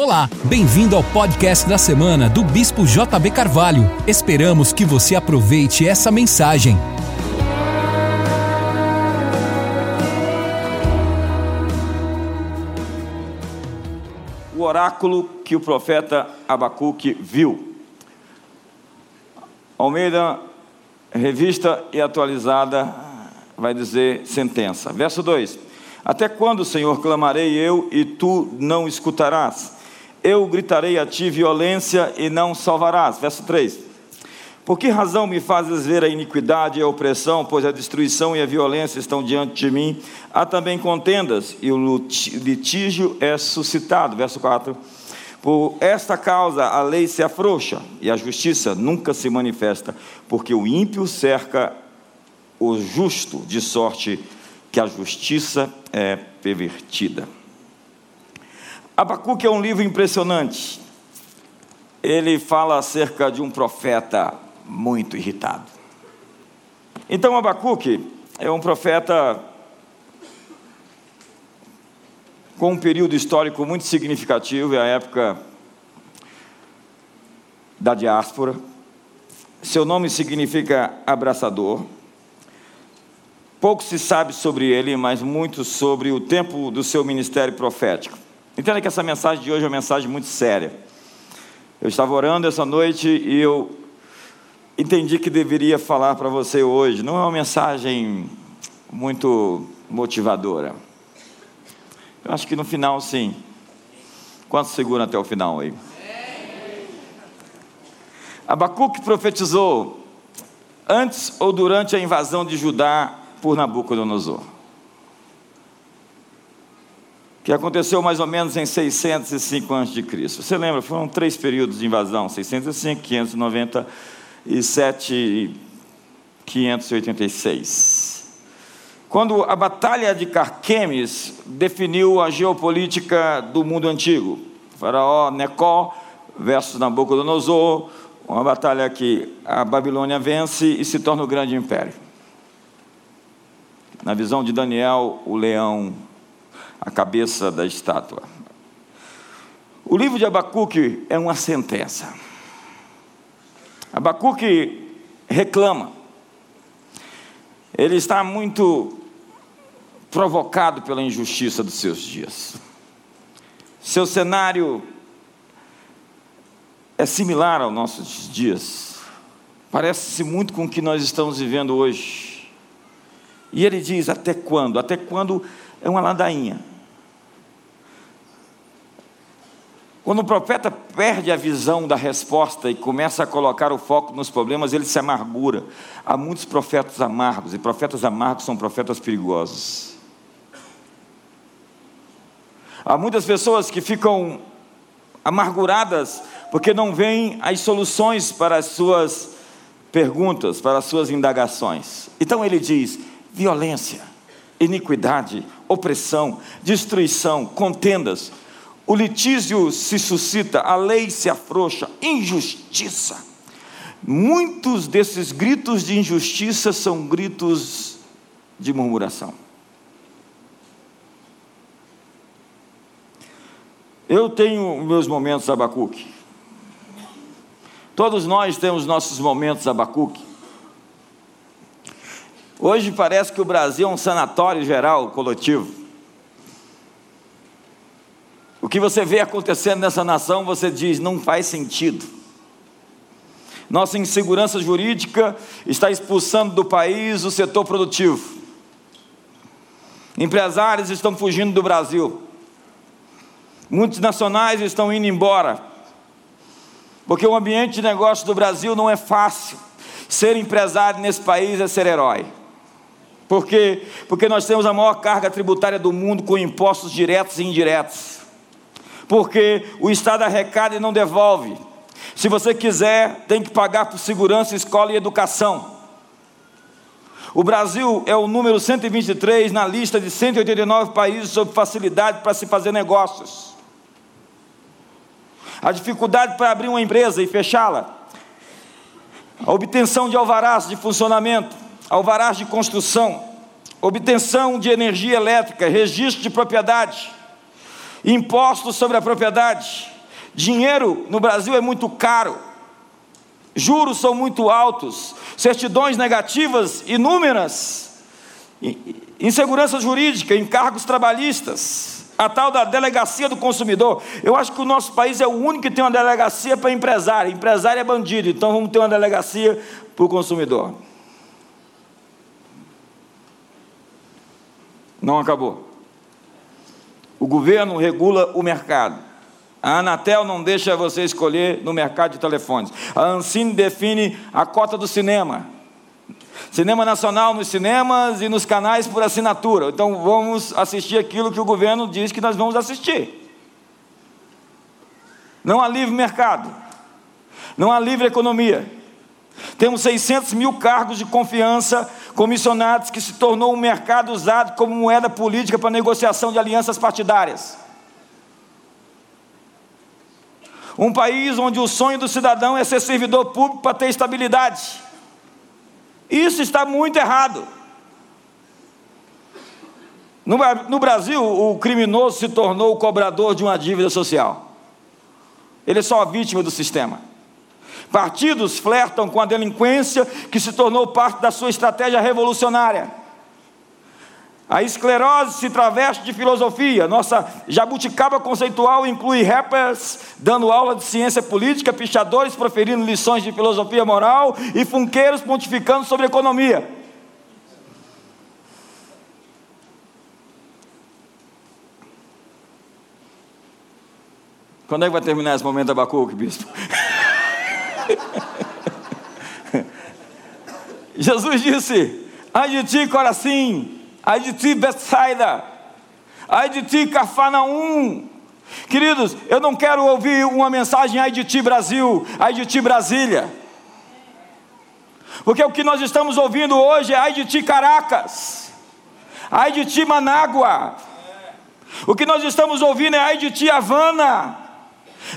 Olá, bem-vindo ao podcast da semana do Bispo JB Carvalho. Esperamos que você aproveite essa mensagem. O oráculo que o profeta Abacuque viu. Almeida, revista e atualizada, vai dizer sentença. Verso 2: Até quando, Senhor, clamarei eu e tu não escutarás? Eu gritarei a ti violência e não salvarás. Verso 3. Por que razão me fazes ver a iniquidade e a opressão, pois a destruição e a violência estão diante de mim? Há também contendas, e o litígio é suscitado. Verso 4. Por esta causa a lei se afrouxa e a justiça nunca se manifesta, porque o ímpio cerca o justo, de sorte que a justiça é pervertida. Abacuque é um livro impressionante. Ele fala acerca de um profeta muito irritado. Então, Abacuque é um profeta com um período histórico muito significativo, é a época da diáspora. Seu nome significa abraçador. Pouco se sabe sobre ele, mas muito sobre o tempo do seu ministério profético. Entenda que essa mensagem de hoje é uma mensagem muito séria. Eu estava orando essa noite e eu entendi que deveria falar para você hoje. Não é uma mensagem muito motivadora. Eu acho que no final, sim. Quanto segura até o final aí? Abacuque profetizou antes ou durante a invasão de Judá por Nabucodonosor que aconteceu mais ou menos em 605 a.C. Você lembra? Foram três períodos de invasão: 605, 597 e 586. Quando a Batalha de Carquemes definiu a geopolítica do mundo antigo, Faraó Necó versus Nabucodonosor, uma batalha que a Babilônia vence e se torna o grande império. Na visão de Daniel, o leão a cabeça da estátua. O livro de Abacuque é uma sentença. Abacuque reclama. Ele está muito provocado pela injustiça dos seus dias. Seu cenário é similar aos nossos dias. Parece-se muito com o que nós estamos vivendo hoje. E ele diz: até quando? Até quando é uma ladainha. Quando o profeta perde a visão da resposta e começa a colocar o foco nos problemas, ele se amargura. Há muitos profetas amargos, e profetas amargos são profetas perigosos. Há muitas pessoas que ficam amarguradas porque não veem as soluções para as suas perguntas, para as suas indagações. Então ele diz: violência, iniquidade, opressão, destruição, contendas o litígio se suscita, a lei se afrouxa, injustiça. Muitos desses gritos de injustiça são gritos de murmuração. Eu tenho meus momentos Abacuque. Todos nós temos nossos momentos Abacuque. Hoje parece que o Brasil é um sanatório geral coletivo. O que você vê acontecendo nessa nação, você diz, não faz sentido. Nossa insegurança jurídica está expulsando do país o setor produtivo. Empresários estão fugindo do Brasil. Muitos nacionais estão indo embora. Porque o ambiente de negócio do Brasil não é fácil. Ser empresário nesse país é ser herói. Por quê? Porque nós temos a maior carga tributária do mundo com impostos diretos e indiretos porque o Estado arrecada e não devolve. Se você quiser, tem que pagar por segurança, escola e educação. O Brasil é o número 123 na lista de 189 países sob facilidade para se fazer negócios. A dificuldade para abrir uma empresa e fechá-la, a obtenção de alvarás de funcionamento, alvarás de construção, obtenção de energia elétrica, registro de propriedade, impostos sobre a propriedade. Dinheiro no Brasil é muito caro, juros são muito altos, certidões negativas inúmeras, insegurança jurídica, encargos trabalhistas, a tal da delegacia do consumidor. Eu acho que o nosso país é o único que tem uma delegacia para empresário. Empresário é bandido, então vamos ter uma delegacia para o consumidor. Não acabou. O governo regula o mercado. A Anatel não deixa você escolher no mercado de telefones. A Ancine define a cota do cinema. Cinema nacional nos cinemas e nos canais por assinatura. Então vamos assistir aquilo que o governo diz que nós vamos assistir. Não há livre mercado. Não há livre economia. Temos 600 mil cargos de confiança comissionados que se tornou um mercado usado como moeda política para negociação de alianças partidárias. Um país onde o sonho do cidadão é ser servidor público para ter estabilidade. Isso está muito errado. No, Brasil, o criminoso se tornou o cobrador de uma dívida social. Ele é só a vítima do sistema. Partidos flertam com a delinquência que se tornou parte da sua estratégia revolucionária. A esclerose se traveste de filosofia. Nossa jabuticaba conceitual inclui rappers dando aula de ciência política, pichadores proferindo lições de filosofia moral e funqueiros pontificando sobre economia. Quando é que vai terminar esse momento Abacuque, bispo? Jesus disse: Ai de ti, Corazim, ai de ti, Betsaida, ai de ti, Cafarnaum. Queridos, eu não quero ouvir uma mensagem ai de ti, Brasil, ai de ti, Brasília. Porque o que nós estamos ouvindo hoje é ai de ti, Caracas, ai de ti, Manágua. O que nós estamos ouvindo é ai de ti, Havana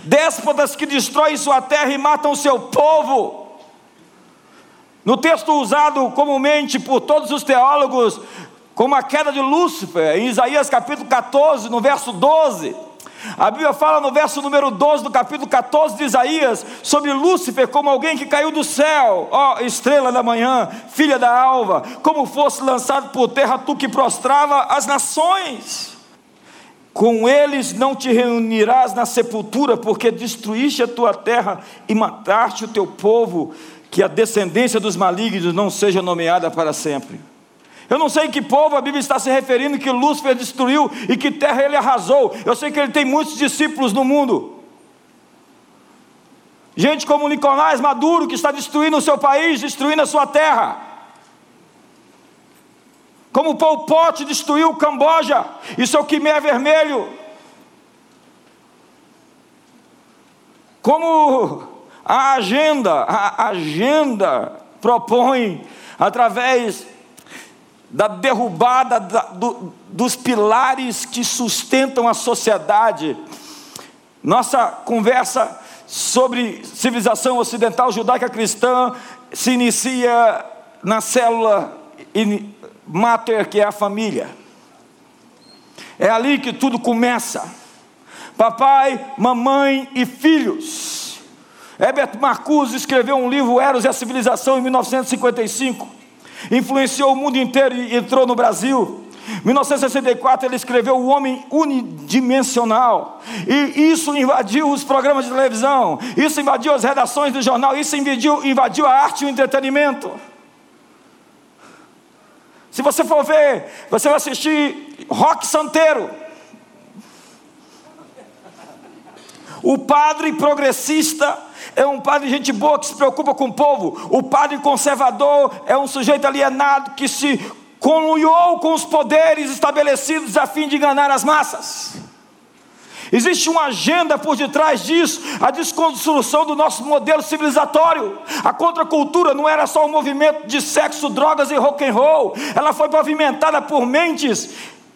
déspotas que destroem sua terra e matam seu povo. No texto usado comumente por todos os teólogos, como a queda de Lúcifer, em Isaías capítulo 14, no verso 12. A Bíblia fala no verso número 12 do capítulo 14 de Isaías sobre Lúcifer como alguém que caiu do céu, ó estrela da manhã, filha da alva, como fosse lançado por terra tu que prostrava as nações. Com eles não te reunirás na sepultura, porque destruíste a tua terra e mataste o teu povo, que a descendência dos malignos não seja nomeada para sempre. Eu não sei que povo a Bíblia está se referindo que Lúcifer destruiu e que terra ele arrasou. Eu sei que ele tem muitos discípulos no mundo. Gente como Nicolás Maduro, que está destruindo o seu país, destruindo a sua terra. Como Pol Pot destruiu o Camboja e seu Quimé Vermelho. Como a agenda, a agenda propõe, através da derrubada da, do, dos pilares que sustentam a sociedade. Nossa conversa sobre civilização ocidental judaica cristã se inicia na célula mater, que é a família. É ali que tudo começa. Papai, mamãe e filhos. Herbert Marcuse escreveu um livro, Eros e a Civilização, em 1955. Influenciou o mundo inteiro e entrou no Brasil. Em 1964 ele escreveu O Homem Unidimensional, e isso invadiu os programas de televisão, isso invadiu as redações do jornal, isso invadiu, invadiu a arte e o entretenimento. Se você for ver, você vai assistir rock santeiro. O padre progressista é um padre gente boa que se preocupa com o povo. O padre conservador é um sujeito alienado que se conluiou com os poderes estabelecidos a fim de enganar as massas. Existe uma agenda por detrás disso, a desconstrução do nosso modelo civilizatório. A contracultura não era só um movimento de sexo, drogas e rock and roll. Ela foi pavimentada por mentes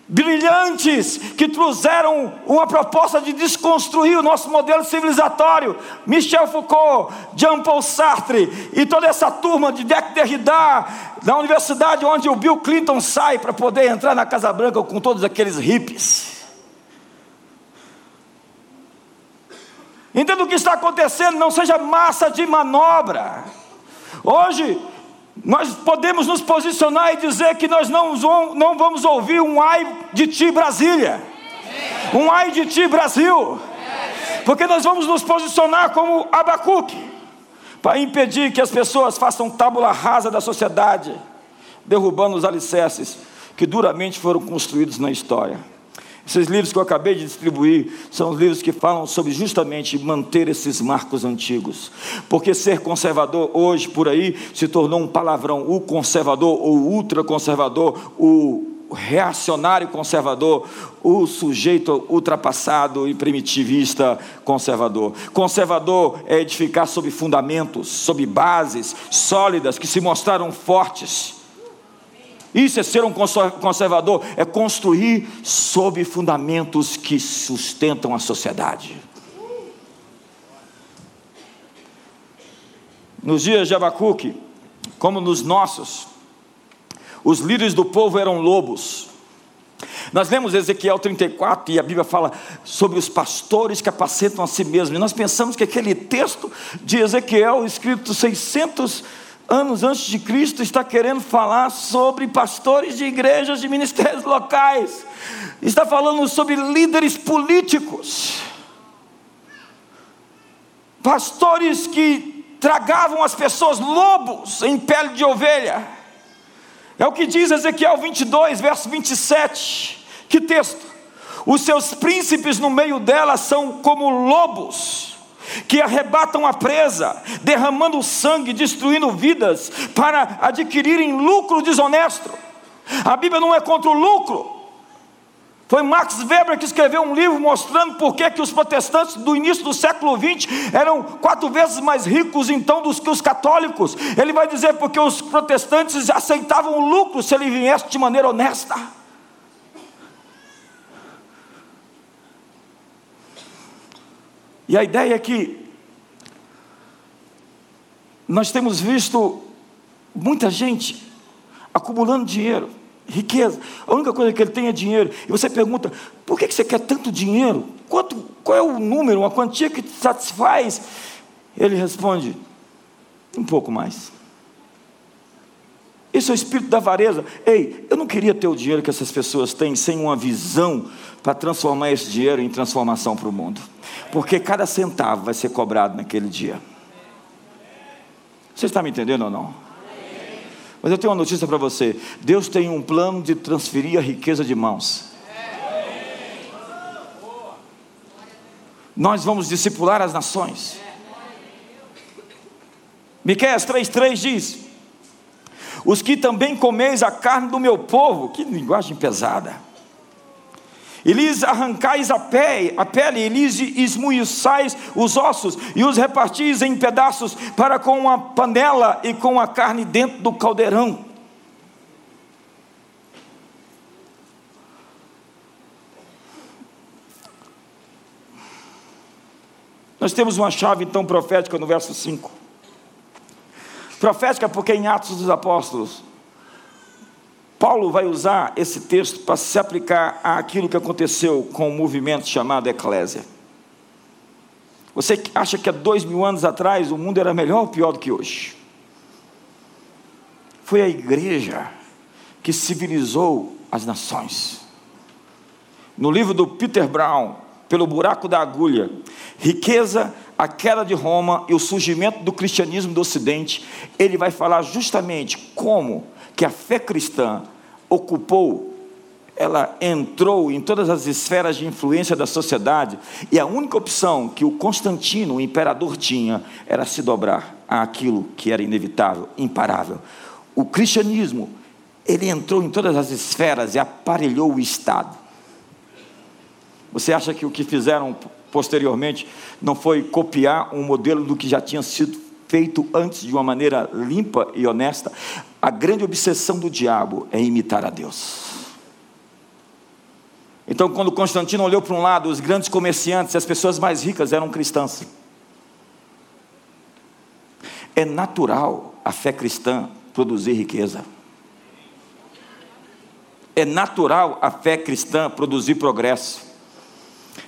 brilhantes que trouxeram uma proposta de desconstruir o nosso modelo civilizatório. Michel Foucault, Jean-Paul Sartre e toda essa turma de Jacques Derrida, da universidade onde o Bill Clinton sai para poder entrar na Casa Branca com todos aqueles hippies. Entenda o que está acontecendo, não seja massa de manobra. Hoje, nós podemos nos posicionar e dizer que nós não, não vamos ouvir um ai de ti, Brasília, um ai de ti, Brasil, porque nós vamos nos posicionar como Abacuque, para impedir que as pessoas façam tábula rasa da sociedade, derrubando os alicerces que duramente foram construídos na história. Esses livros que eu acabei de distribuir são os livros que falam sobre justamente manter esses marcos antigos. Porque ser conservador hoje por aí se tornou um palavrão. O conservador ou ultraconservador, o reacionário conservador, o sujeito ultrapassado e primitivista conservador. Conservador é edificar sobre fundamentos, sobre bases sólidas que se mostraram fortes isso é ser um conservador, é construir sob fundamentos que sustentam a sociedade. Nos dias de Abacuque, como nos nossos, os líderes do povo eram lobos. Nós lemos Ezequiel 34 e a Bíblia fala sobre os pastores que apacentam a si mesmos. E nós pensamos que aquele texto de Ezequiel, escrito 600 anos antes de Cristo, está querendo falar sobre pastores de igrejas, de ministérios locais, está falando sobre líderes políticos, pastores que tragavam as pessoas lobos em pele de ovelha. É o que diz Ezequiel 22, verso 27. Que texto? Os seus príncipes no meio dela são como lobos que arrebatam a presa, derramando sangue, destruindo vidas, para adquirirem lucro desonesto. A Bíblia não é contra o lucro. Foi Max Weber que escreveu um livro mostrando por que os protestantes do início do século XX eram quatro vezes mais ricos então do que os católicos. Ele vai dizer porque os protestantes aceitavam o lucro se ele viesse de maneira honesta. E a ideia é que nós temos visto muita gente acumulando dinheiro, riqueza. A única coisa que ele tem é dinheiro. E você pergunta: por que você quer tanto dinheiro? Quanto, qual é o número, uma quantia que te satisfaz? Ele responde: um pouco mais. Esse é o espírito da avareza. Ei, eu não queria ter o dinheiro que essas pessoas têm sem uma visão para transformar esse dinheiro em transformação para o mundo. Porque cada centavo vai ser cobrado naquele dia. Você está me entendendo ou não? Mas eu tenho uma notícia para você: Deus tem um plano de transferir a riqueza de mãos. Nós vamos discipular as nações. Miqueias 3,3 diz: Os que também comeis a carne do meu povo, que linguagem pesada e lhes arrancais a pele, a pele e lhes esmuiçais os ossos, e os repartis em pedaços para com a panela e com a carne dentro do caldeirão. Nós temos uma chave então profética no verso 5. Profética porque em Atos dos Apóstolos Paulo vai usar esse texto para se aplicar àquilo que aconteceu com o movimento chamado Eclésia. Você acha que há dois mil anos atrás o mundo era melhor ou pior do que hoje? Foi a igreja que civilizou as nações. No livro do Peter Brown, pelo buraco da agulha, riqueza, a queda de Roma e o surgimento do cristianismo do Ocidente, ele vai falar justamente como que a fé cristã ocupou, ela entrou em todas as esferas de influência da sociedade, e a única opção que o Constantino, o imperador, tinha era se dobrar àquilo que era inevitável, imparável. O cristianismo, ele entrou em todas as esferas e aparelhou o Estado. Você acha que o que fizeram posteriormente não foi copiar um modelo do que já tinha sido feito antes de uma maneira limpa e honesta, a grande obsessão do diabo é imitar a Deus. Então, quando Constantino olhou para um lado, os grandes comerciantes, as pessoas mais ricas eram cristãs. É natural a fé cristã produzir riqueza. É natural a fé cristã produzir progresso.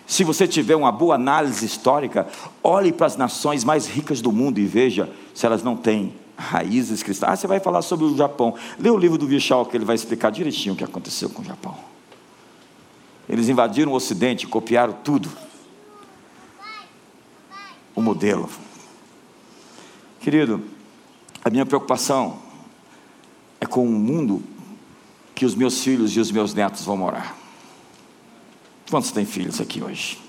Se você tiver uma boa análise histórica, olhe para as nações mais ricas do mundo e veja se elas não têm raízes cristãs. Ah, você vai falar sobre o Japão. Lê o livro do Vichal que ele vai explicar direitinho o que aconteceu com o Japão. Eles invadiram o Ocidente, copiaram tudo. O modelo. Querido, a minha preocupação é com o mundo que os meus filhos e os meus netos vão morar. Quantos têm filhos aqui hoje?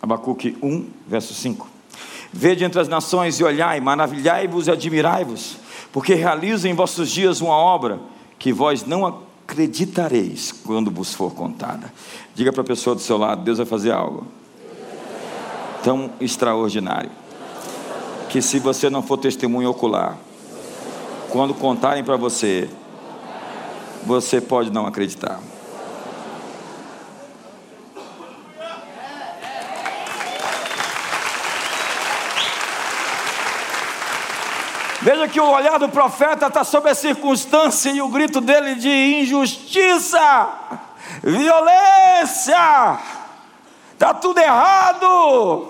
Abacuque 1, verso 5. Vede entre as nações e olhai, maravilhai-vos e admirai-vos, porque realizo em vossos dias uma obra que vós não acreditareis quando vos for contada. Diga para a pessoa do seu lado: Deus vai fazer algo tão extraordinário que, se você não for testemunho ocular, quando contarem para você, você pode não acreditar. Veja que o olhar do profeta está sobre a circunstância e o grito dele de injustiça, violência, está tudo errado.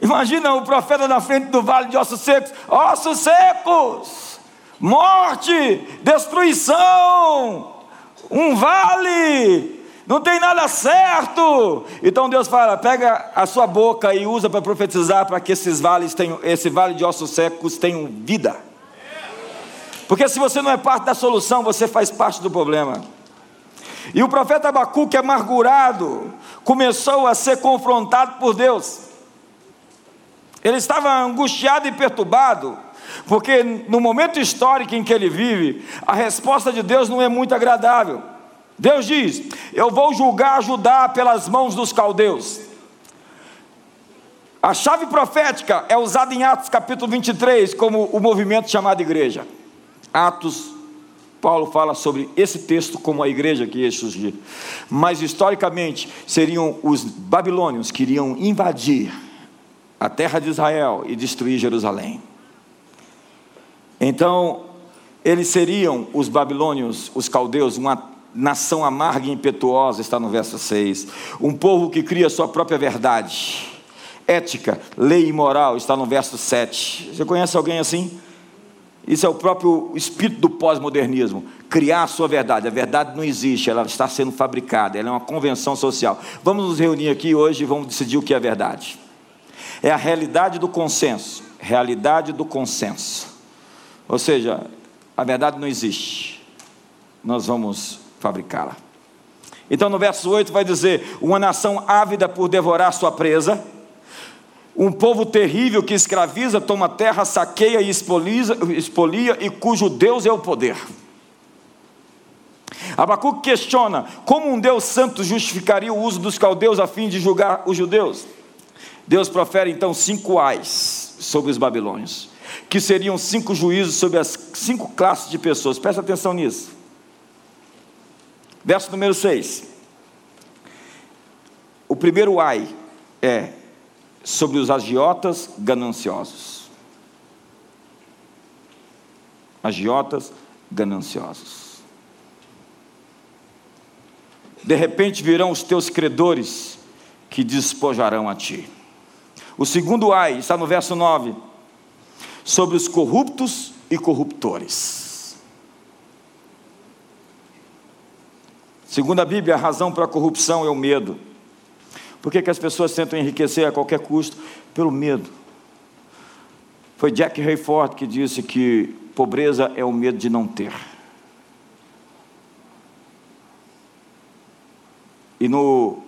Imagina o profeta na frente do vale de ossos secos, ossos secos, morte, destruição, um vale, não tem nada certo. Então Deus fala: pega a sua boca e usa para profetizar para que esses vales tenham, esse vale de ossos secos tenham vida. Porque se você não é parte da solução, você faz parte do problema. E o profeta Abacuque, amargurado, começou a ser confrontado por Deus. Ele estava angustiado e perturbado, porque no momento histórico em que ele vive, a resposta de Deus não é muito agradável. Deus diz: Eu vou julgar Judá pelas mãos dos caldeus. A chave profética é usada em Atos capítulo 23 como o movimento chamado igreja. Atos, Paulo fala sobre esse texto como a igreja que ia surgir. Mas historicamente seriam os babilônios que iriam invadir a terra de Israel e destruir Jerusalém. Então, eles seriam os babilônios, os caldeus, uma nação amarga e impetuosa, está no verso 6. Um povo que cria sua própria verdade. Ética, lei e moral, está no verso 7. Você conhece alguém assim? Isso é o próprio espírito do pós-modernismo. Criar a sua verdade. A verdade não existe, ela está sendo fabricada, ela é uma convenção social. Vamos nos reunir aqui hoje e vamos decidir o que é verdade. É a realidade do consenso. Realidade do consenso. Ou seja, a verdade não existe. Nós vamos fabricá-la. Então no verso 8 vai dizer: Uma nação ávida por devorar sua presa, um povo terrível que escraviza, toma terra, saqueia e expolia, expolia e cujo Deus é o poder. Abacuque questiona como um Deus santo justificaria o uso dos caldeus a fim de julgar os judeus. Deus profere então cinco ais sobre os babilônios, que seriam cinco juízos sobre as cinco classes de pessoas. Presta atenção nisso. Verso número 6. O primeiro ai é sobre os agiotas gananciosos. Agiotas gananciosos. De repente virão os teus credores que despojarão a ti. O segundo ai está no verso 9, sobre os corruptos e corruptores. Segundo a Bíblia, a razão para a corrupção é o medo. Por que, que as pessoas tentam enriquecer a qualquer custo? Pelo medo. Foi Jack Hayford que disse que pobreza é o medo de não ter. E no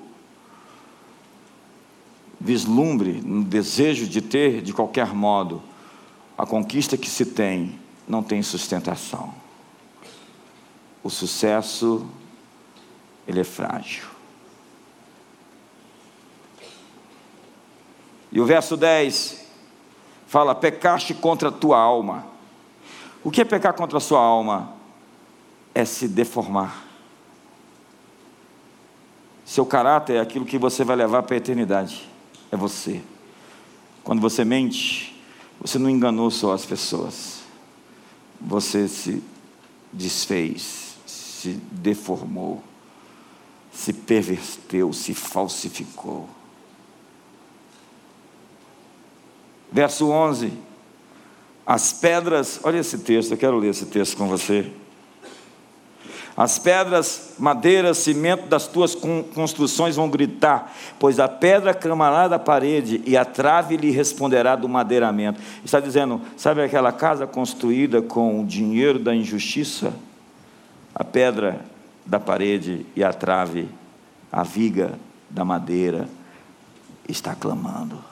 vislumbre, no desejo de ter de qualquer modo, a conquista que se tem não tem sustentação. O sucesso ele é frágil. E o verso 10 fala: pecaste contra a tua alma. O que é pecar contra a sua alma? É se deformar. Seu caráter é aquilo que você vai levar para a eternidade. É você. Quando você mente, você não enganou só as pessoas. Você se desfez, se deformou se perverteu, se falsificou. Verso 11. As pedras, olha esse texto, eu quero ler esse texto com você. As pedras, madeira, cimento das tuas construções vão gritar, pois a pedra clamará da parede e a trave lhe responderá do madeiramento. Está dizendo, sabe aquela casa construída com o dinheiro da injustiça? A pedra da parede e a trave, a viga da madeira, está clamando.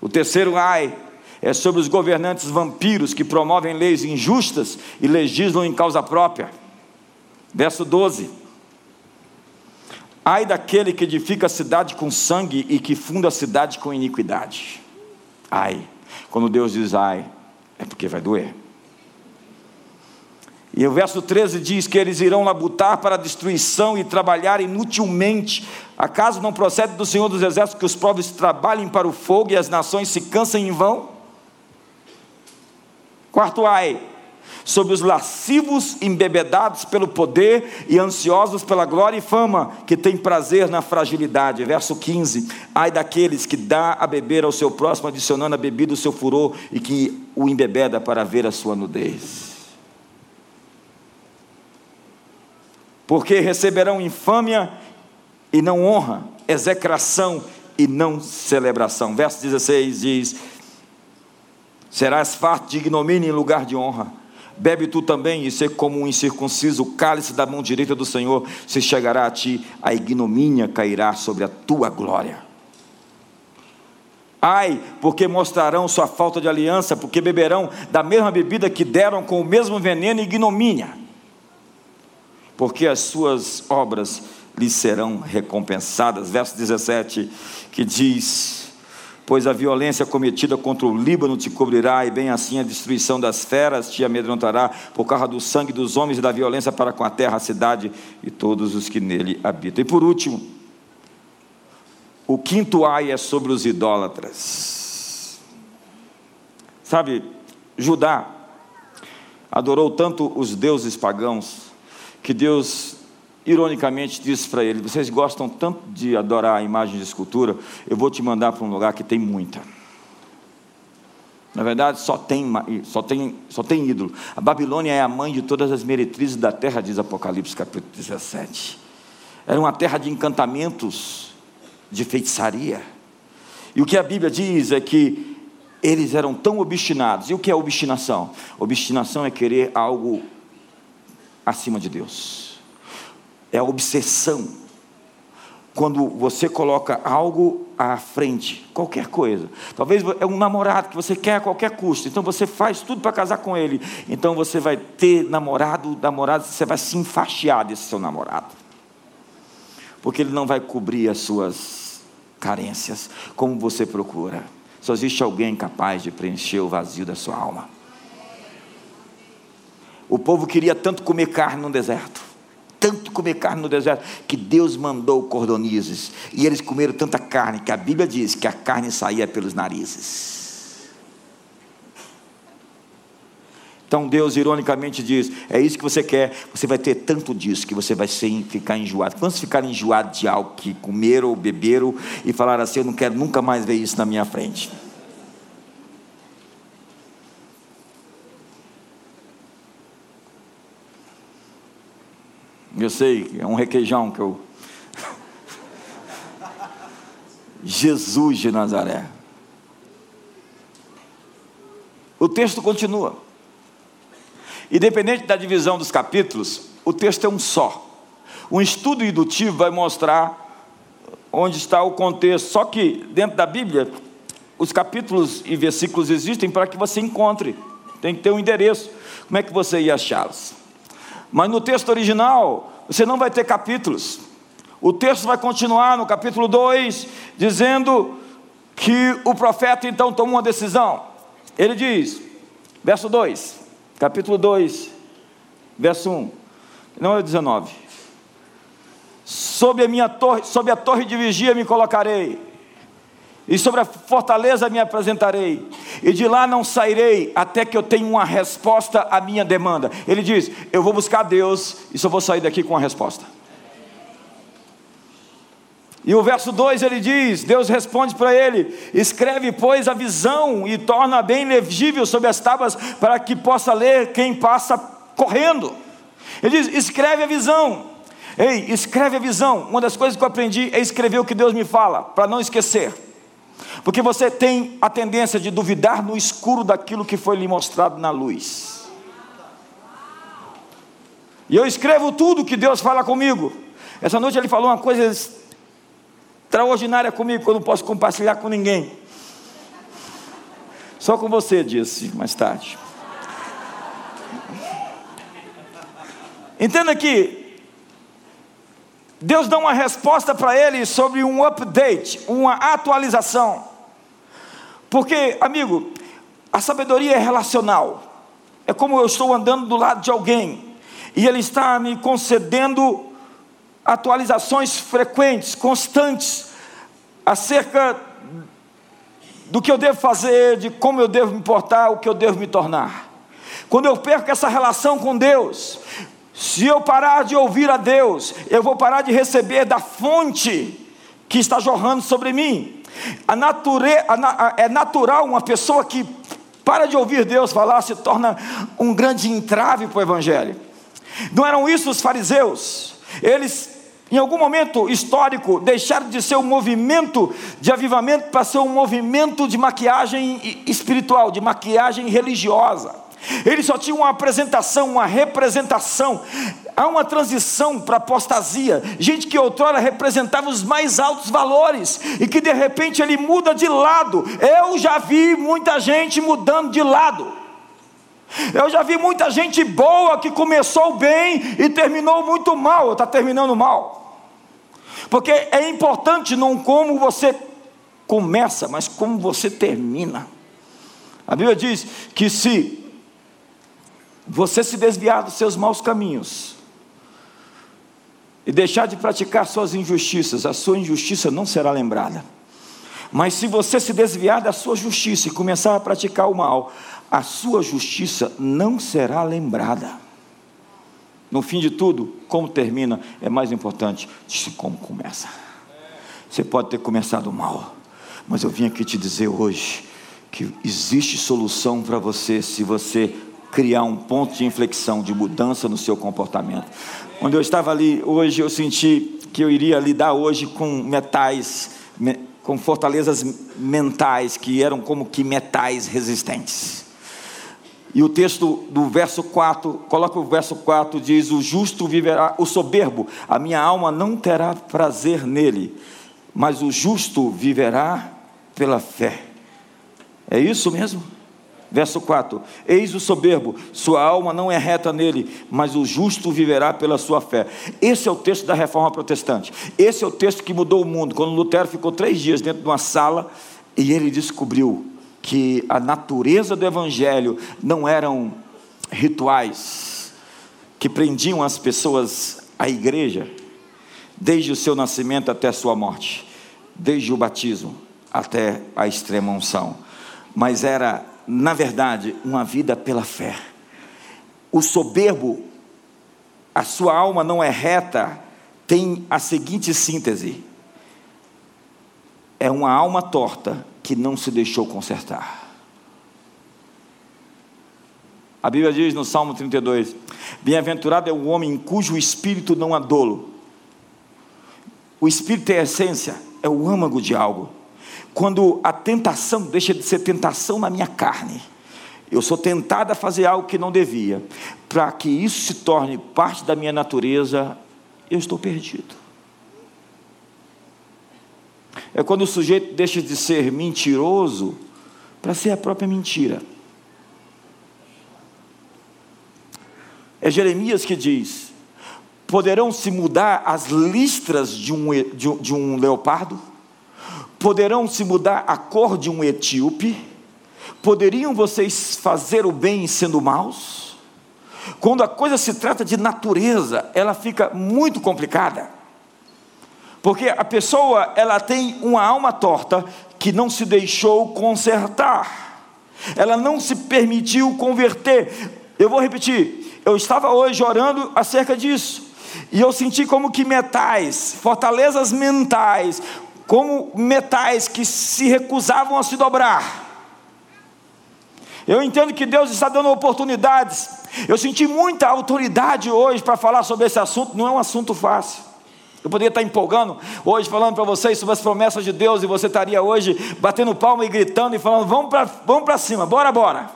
O terceiro ai é sobre os governantes vampiros que promovem leis injustas e legislam em causa própria. Verso 12. Ai daquele que edifica a cidade com sangue e que funda a cidade com iniquidade. Ai. Quando Deus diz ai, é porque vai doer. E o verso 13 diz que eles irão labutar para a destruição e trabalhar inutilmente. Acaso não procede do Senhor dos Exércitos que os povos trabalhem para o fogo e as nações se cansem em vão? Quarto ai, sobre os lascivos embebedados pelo poder e ansiosos pela glória e fama, que têm prazer na fragilidade. Verso 15: Ai daqueles que dá a beber ao seu próximo, adicionando a bebida o seu furor, e que o embebeda para ver a sua nudez. Porque receberão infâmia e não honra, execração e não celebração. Verso 16 diz: Serás farto de ignomínia em lugar de honra. Bebe tu também, e ser como um incircunciso, o cálice da mão direita do Senhor, se chegará a ti, a ignomínia cairá sobre a tua glória. Ai, porque mostrarão sua falta de aliança, porque beberão da mesma bebida que deram com o mesmo veneno e ignomínia. Porque as suas obras lhes serão recompensadas. Verso 17, que diz: pois a violência cometida contra o Líbano te cobrirá, e bem assim a destruição das feras te amedrontará, por causa do sangue dos homens e da violência para com a terra, a cidade e todos os que nele habitam. E por último, o quinto ai é sobre os idólatras. Sabe, Judá adorou tanto os deuses pagãos, que Deus ironicamente disse para ele: Vocês gostam tanto de adorar a imagem de escultura, eu vou te mandar para um lugar que tem muita. Na verdade, só tem, só, tem, só tem ídolo. A Babilônia é a mãe de todas as meretrizes da terra, diz Apocalipse capítulo 17. Era uma terra de encantamentos, de feitiçaria. E o que a Bíblia diz é que eles eram tão obstinados. E o que é obstinação? Obstinação é querer algo acima de Deus é a obsessão. Quando você coloca algo à frente, qualquer coisa. Talvez é um namorado que você quer a qualquer custo, então você faz tudo para casar com ele. Então você vai ter namorado, namorado, você vai se enfaixear desse seu namorado. Porque ele não vai cobrir as suas carências como você procura. Só existe alguém capaz de preencher o vazio da sua alma. O povo queria tanto comer carne no deserto tanto comer carne no deserto que Deus mandou cordonizes. E eles comeram tanta carne que a Bíblia diz que a carne saía pelos narizes. Então Deus ironicamente diz: é isso que você quer, você vai ter tanto disso que você vai ser, ficar enjoado. Quantos ficaram enjoados de algo que comeram ou beberam e falaram assim: eu não quero nunca mais ver isso na minha frente? Eu sei, é um requeijão que eu. Jesus de Nazaré. O texto continua. Independente da divisão dos capítulos, o texto é um só. Um estudo indutivo vai mostrar onde está o contexto. Só que, dentro da Bíblia, os capítulos e versículos existem para que você encontre. Tem que ter um endereço. Como é que você ia achá-los? Mas no texto original, você não vai ter capítulos. O texto vai continuar no capítulo 2, dizendo que o profeta então tomou uma decisão. Ele diz, verso 2, capítulo 2, verso 1, não é 19. Sob a minha torre, sob a torre de vigia me colocarei, e sobre a fortaleza me apresentarei, e de lá não sairei até que eu tenha uma resposta à minha demanda. Ele diz: Eu vou buscar Deus e só vou sair daqui com a resposta. E o verso 2 ele diz: Deus responde para ele: Escreve, pois, a visão e torna bem legível sobre as tábuas, para que possa ler quem passa correndo. Ele diz: Escreve a visão. Ei, escreve a visão. Uma das coisas que eu aprendi é escrever o que Deus me fala, para não esquecer. Porque você tem a tendência de duvidar no escuro daquilo que foi lhe mostrado na luz. E eu escrevo tudo que Deus fala comigo. Essa noite ele falou uma coisa extraordinária comigo que eu não posso compartilhar com ninguém. Só com você, disse mais tarde. Entenda que Deus dá uma resposta para ele sobre um update, uma atualização. Porque, amigo, a sabedoria é relacional. É como eu estou andando do lado de alguém e ele está me concedendo atualizações frequentes, constantes, acerca do que eu devo fazer, de como eu devo me portar, o que eu devo me tornar. Quando eu perco essa relação com Deus, se eu parar de ouvir a Deus, eu vou parar de receber da fonte que está jorrando sobre mim. A nature, a, a, é natural uma pessoa que para de ouvir Deus falar se torna um grande entrave para o Evangelho. Não eram isso os fariseus? Eles, em algum momento histórico, deixaram de ser um movimento de avivamento para ser um movimento de maquiagem espiritual, de maquiagem religiosa. Eles só tinham uma apresentação, uma representação. Há uma transição para apostasia. Gente que outrora representava os mais altos valores e que de repente ele muda de lado. Eu já vi muita gente mudando de lado. Eu já vi muita gente boa que começou bem e terminou muito mal, está terminando mal. Porque é importante não como você começa, mas como você termina. A Bíblia diz que se você se desviar dos seus maus caminhos e deixar de praticar suas injustiças, a sua injustiça não será lembrada. Mas se você se desviar da sua justiça e começar a praticar o mal, a sua justiça não será lembrada. No fim de tudo, como termina é mais importante de como começa. Você pode ter começado mal, mas eu vim aqui te dizer hoje que existe solução para você se você criar um ponto de inflexão, de mudança no seu comportamento. Quando eu estava ali hoje, eu senti que eu iria lidar hoje com metais, com fortalezas mentais que eram como que metais resistentes. E o texto do verso 4, coloca o verso 4, diz: O justo viverá, o soberbo, a minha alma não terá prazer nele, mas o justo viverá pela fé. É isso mesmo? Verso 4: Eis o soberbo, sua alma não é reta nele, mas o justo viverá pela sua fé. Esse é o texto da reforma protestante. Esse é o texto que mudou o mundo. Quando Lutero ficou três dias dentro de uma sala e ele descobriu que a natureza do evangelho não eram rituais que prendiam as pessoas à igreja, desde o seu nascimento até a sua morte, desde o batismo até a extrema unção, mas era na verdade, uma vida pela fé. O soberbo, a sua alma não é reta, tem a seguinte síntese: é uma alma torta que não se deixou consertar. A Bíblia diz no Salmo 32: Bem-aventurado é o homem cujo espírito não há dolo. O espírito é a essência, é o âmago de algo quando a tentação deixa de ser tentação na minha carne, eu sou tentado a fazer algo que não devia, para que isso se torne parte da minha natureza, eu estou perdido. É quando o sujeito deixa de ser mentiroso para ser a própria mentira. É Jeremias que diz: poderão se mudar as listras de um, de de um leopardo? Poderão se mudar a cor de um etíope? Poderiam vocês fazer o bem sendo maus? Quando a coisa se trata de natureza, ela fica muito complicada. Porque a pessoa, ela tem uma alma torta que não se deixou consertar, ela não se permitiu converter. Eu vou repetir, eu estava hoje orando acerca disso, e eu senti como que metais, fortalezas mentais, como metais que se recusavam a se dobrar. Eu entendo que Deus está dando oportunidades. Eu senti muita autoridade hoje para falar sobre esse assunto, não é um assunto fácil. Eu poderia estar empolgando hoje, falando para vocês sobre as promessas de Deus, e você estaria hoje batendo palma e gritando e falando: vamos para vamos cima, bora, bora.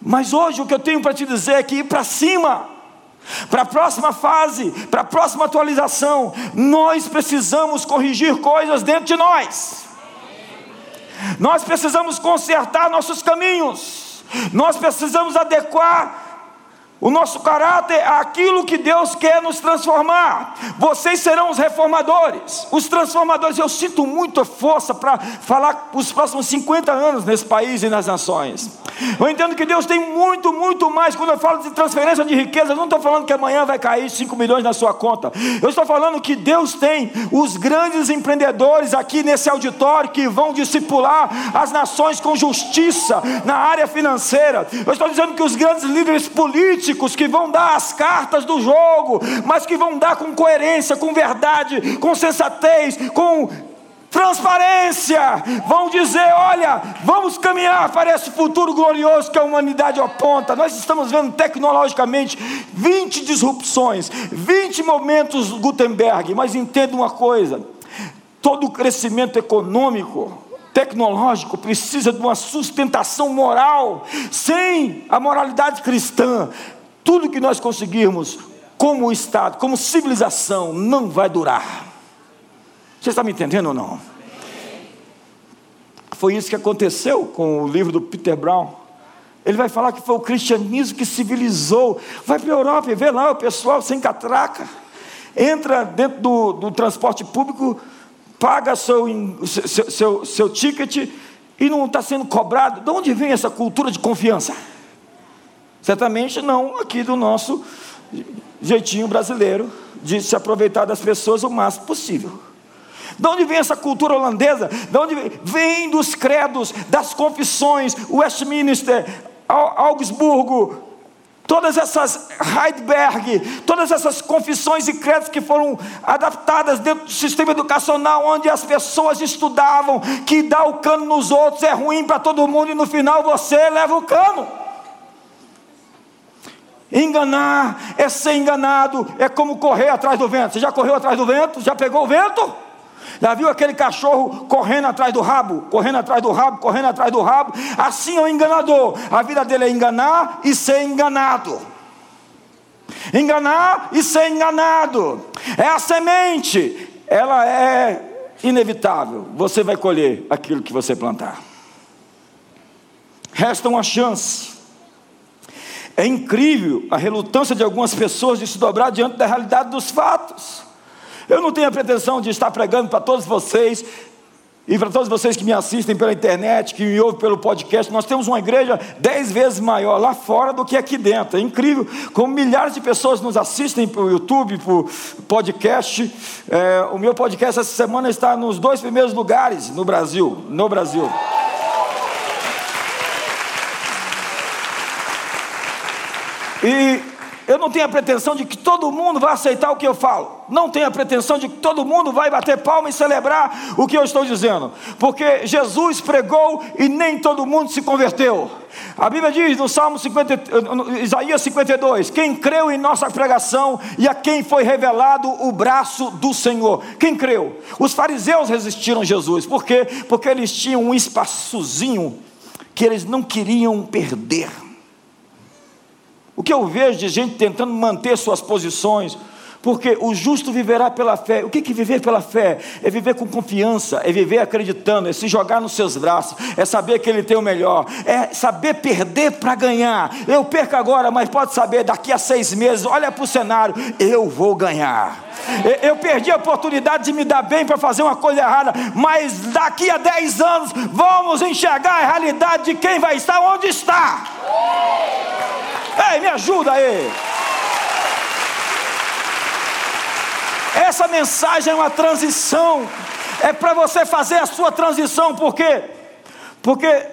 Mas hoje o que eu tenho para te dizer é que ir para cima para a próxima fase, para a próxima atualização, nós precisamos corrigir coisas dentro de nós. Nós precisamos consertar nossos caminhos. Nós precisamos adequar o nosso caráter aquilo que Deus quer nos transformar. Vocês serão os reformadores, os transformadores. Eu sinto muita força para falar os próximos 50 anos nesse país e nas nações. Eu entendo que Deus tem muito, muito mais. Quando eu falo de transferência de riqueza, eu não estou falando que amanhã vai cair 5 milhões na sua conta. Eu estou falando que Deus tem os grandes empreendedores aqui nesse auditório que vão discipular as nações com justiça na área financeira. Eu estou dizendo que os grandes líderes políticos que vão dar as cartas do jogo, mas que vão dar com coerência, com verdade, com sensatez, com transparência, vão dizer: olha, vamos caminhar para esse futuro glorioso que a humanidade aponta. Nós estamos vendo tecnologicamente 20 disrupções, 20 momentos Gutenberg, mas entenda uma coisa: todo crescimento econômico tecnológico precisa de uma sustentação moral. Sem a moralidade cristã, tudo que nós conseguirmos como Estado, como civilização, não vai durar. Você está me entendendo ou não? Foi isso que aconteceu com o livro do Peter Brown. Ele vai falar que foi o cristianismo que civilizou. Vai para a Europa e vê lá o pessoal sem catraca. Entra dentro do, do transporte público, paga seu, seu, seu, seu ticket e não está sendo cobrado. De onde vem essa cultura de confiança? Certamente não aqui do nosso jeitinho brasileiro de se aproveitar das pessoas o máximo possível. De onde vem essa cultura holandesa? De onde vem? Vem dos credos, das confissões, Westminster, Augsburgo, todas essas Heidelberg, todas essas confissões e credos que foram adaptadas dentro do sistema educacional, onde as pessoas estudavam que dar o cano nos outros é ruim para todo mundo e no final você leva o cano. Enganar é ser enganado, é como correr atrás do vento. Você já correu atrás do vento? Já pegou o vento? Já viu aquele cachorro correndo atrás do rabo, correndo atrás do rabo, correndo atrás do rabo? Assim é o enganador. A vida dele é enganar e ser enganado. Enganar e ser enganado. É a semente, ela é inevitável. Você vai colher aquilo que você plantar. Resta uma chance é incrível a relutância de algumas pessoas de se dobrar diante da realidade dos fatos. Eu não tenho a pretensão de estar pregando para todos vocês e para todos vocês que me assistem pela internet, que me ouvem pelo podcast, nós temos uma igreja dez vezes maior lá fora do que aqui dentro. É incrível como milhares de pessoas nos assistem por YouTube, por podcast. É, o meu podcast essa semana está nos dois primeiros lugares no Brasil. No Brasil. E eu não tenho a pretensão de que todo mundo vai aceitar o que eu falo. Não tenho a pretensão de que todo mundo vai bater palma e celebrar o que eu estou dizendo. Porque Jesus pregou e nem todo mundo se converteu. A Bíblia diz no Salmo 50, no Isaías 52: Quem creu em nossa pregação e a quem foi revelado o braço do Senhor. Quem creu? Os fariseus resistiram a Jesus. Por quê? Porque eles tinham um espaçozinho que eles não queriam perder. O que eu vejo de gente tentando manter suas posições, porque o justo viverá pela fé. O que é viver pela fé? É viver com confiança, é viver acreditando, é se jogar nos seus braços, é saber que Ele tem o melhor, é saber perder para ganhar. Eu perco agora, mas pode saber, daqui a seis meses, olha para o cenário, eu vou ganhar. Eu perdi a oportunidade de me dar bem para fazer uma coisa errada, mas daqui a dez anos vamos enxergar a realidade de quem vai estar onde está. Ei, me ajuda aí. Essa mensagem é uma transição. É para você fazer a sua transição, por quê? Porque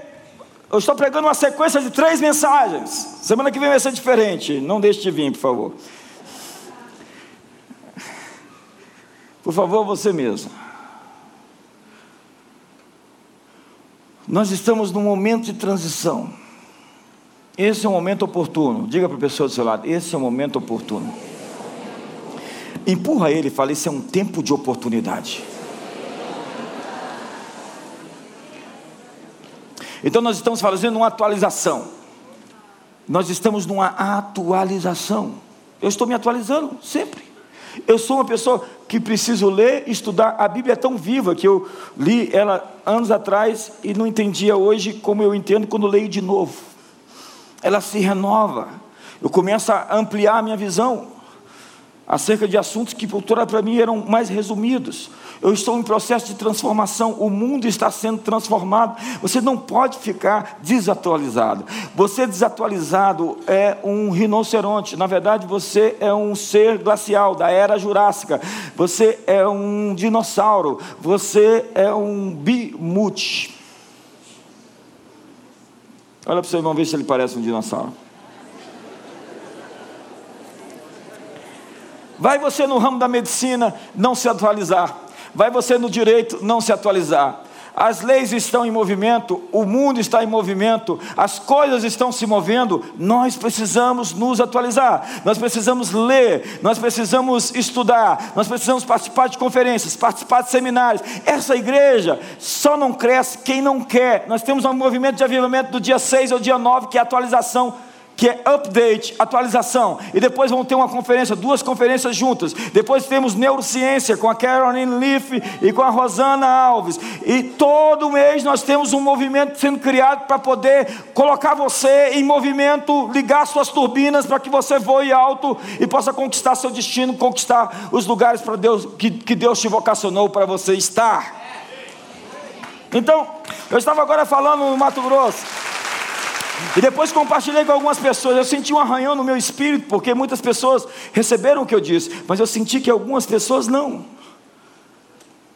eu estou pregando uma sequência de três mensagens. Semana que vem vai ser diferente. Não deixe de vir, por favor. Por favor, você mesmo. Nós estamos num momento de transição. Esse é um momento oportuno. Diga para a pessoa do seu lado: esse é um momento oportuno. Empurra ele e fala: esse é um tempo de oportunidade. Então nós estamos fazendo uma atualização. Nós estamos numa atualização. Eu estou me atualizando sempre. Eu sou uma pessoa que preciso ler, estudar. A Bíblia é tão viva que eu li ela anos atrás e não entendia hoje como eu entendo quando leio de novo. Ela se renova. Eu começo a ampliar a minha visão acerca de assuntos que para mim eram mais resumidos. Eu estou em processo de transformação, o mundo está sendo transformado. Você não pode ficar desatualizado. Você desatualizado é um rinoceronte. Na verdade, você é um ser glacial da era jurássica. Você é um dinossauro. Você é um bimute. Olha para o seu irmão ver se ele parece um dinossauro. Vai você no ramo da medicina não se atualizar. Vai você no direito não se atualizar. As leis estão em movimento, o mundo está em movimento, as coisas estão se movendo, nós precisamos nos atualizar, nós precisamos ler, nós precisamos estudar, nós precisamos participar de conferências, participar de seminários. Essa igreja só não cresce quem não quer. Nós temos um movimento de avivamento do dia 6 ao dia 9, que é a atualização que é update, atualização. E depois vão ter uma conferência, duas conferências juntas. Depois temos neurociência com a Caroline Leaf e com a Rosana Alves. E todo mês nós temos um movimento sendo criado para poder colocar você em movimento, ligar suas turbinas para que você voe alto e possa conquistar seu destino, conquistar os lugares para Deus que, que Deus te vocacionou para você estar. Então, eu estava agora falando no Mato Grosso. E depois compartilhei com algumas pessoas. Eu senti um arranhão no meu espírito, porque muitas pessoas receberam o que eu disse, mas eu senti que algumas pessoas não.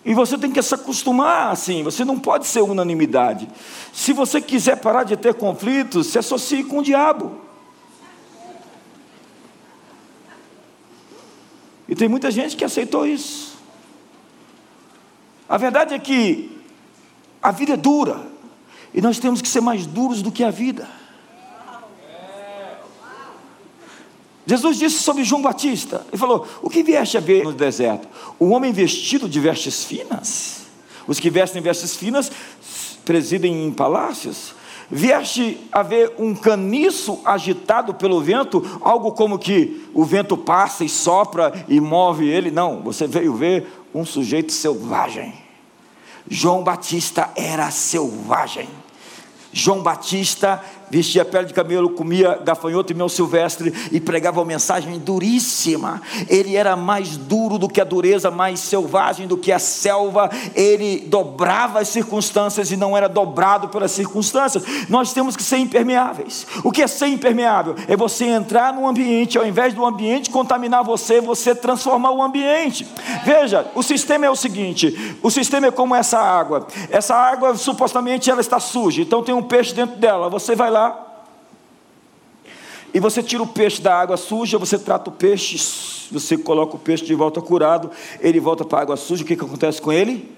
E você tem que se acostumar assim, você não pode ser unanimidade. Se você quiser parar de ter conflitos, se associe com o diabo. E tem muita gente que aceitou isso. A verdade é que a vida é dura. E nós temos que ser mais duros do que a vida. Jesus disse sobre João Batista: Ele falou: O que vieste a ver no deserto? O homem vestido de vestes finas? Os que vestem vestes finas presidem em palácios. Vieste a ver um caniço agitado pelo vento, algo como que o vento passa e sopra e move ele? Não, você veio ver um sujeito selvagem. João Batista era selvagem. João Batista vestia pele de camelo, comia gafanhoto e mel silvestre e pregava uma mensagem duríssima. Ele era mais duro do que a dureza, mais selvagem do que a selva. Ele dobrava as circunstâncias e não era dobrado pelas circunstâncias. Nós temos que ser impermeáveis. O que é ser impermeável? É você entrar num ambiente, ao invés do ambiente contaminar você, você transformar o ambiente. Veja, o sistema é o seguinte: o sistema é como essa água. Essa água supostamente ela está suja, então tem um peixe dentro dela. Você vai lá e você tira o peixe da água suja, você trata o peixe, você coloca o peixe de volta curado, ele volta para a água suja, o que, que acontece com ele?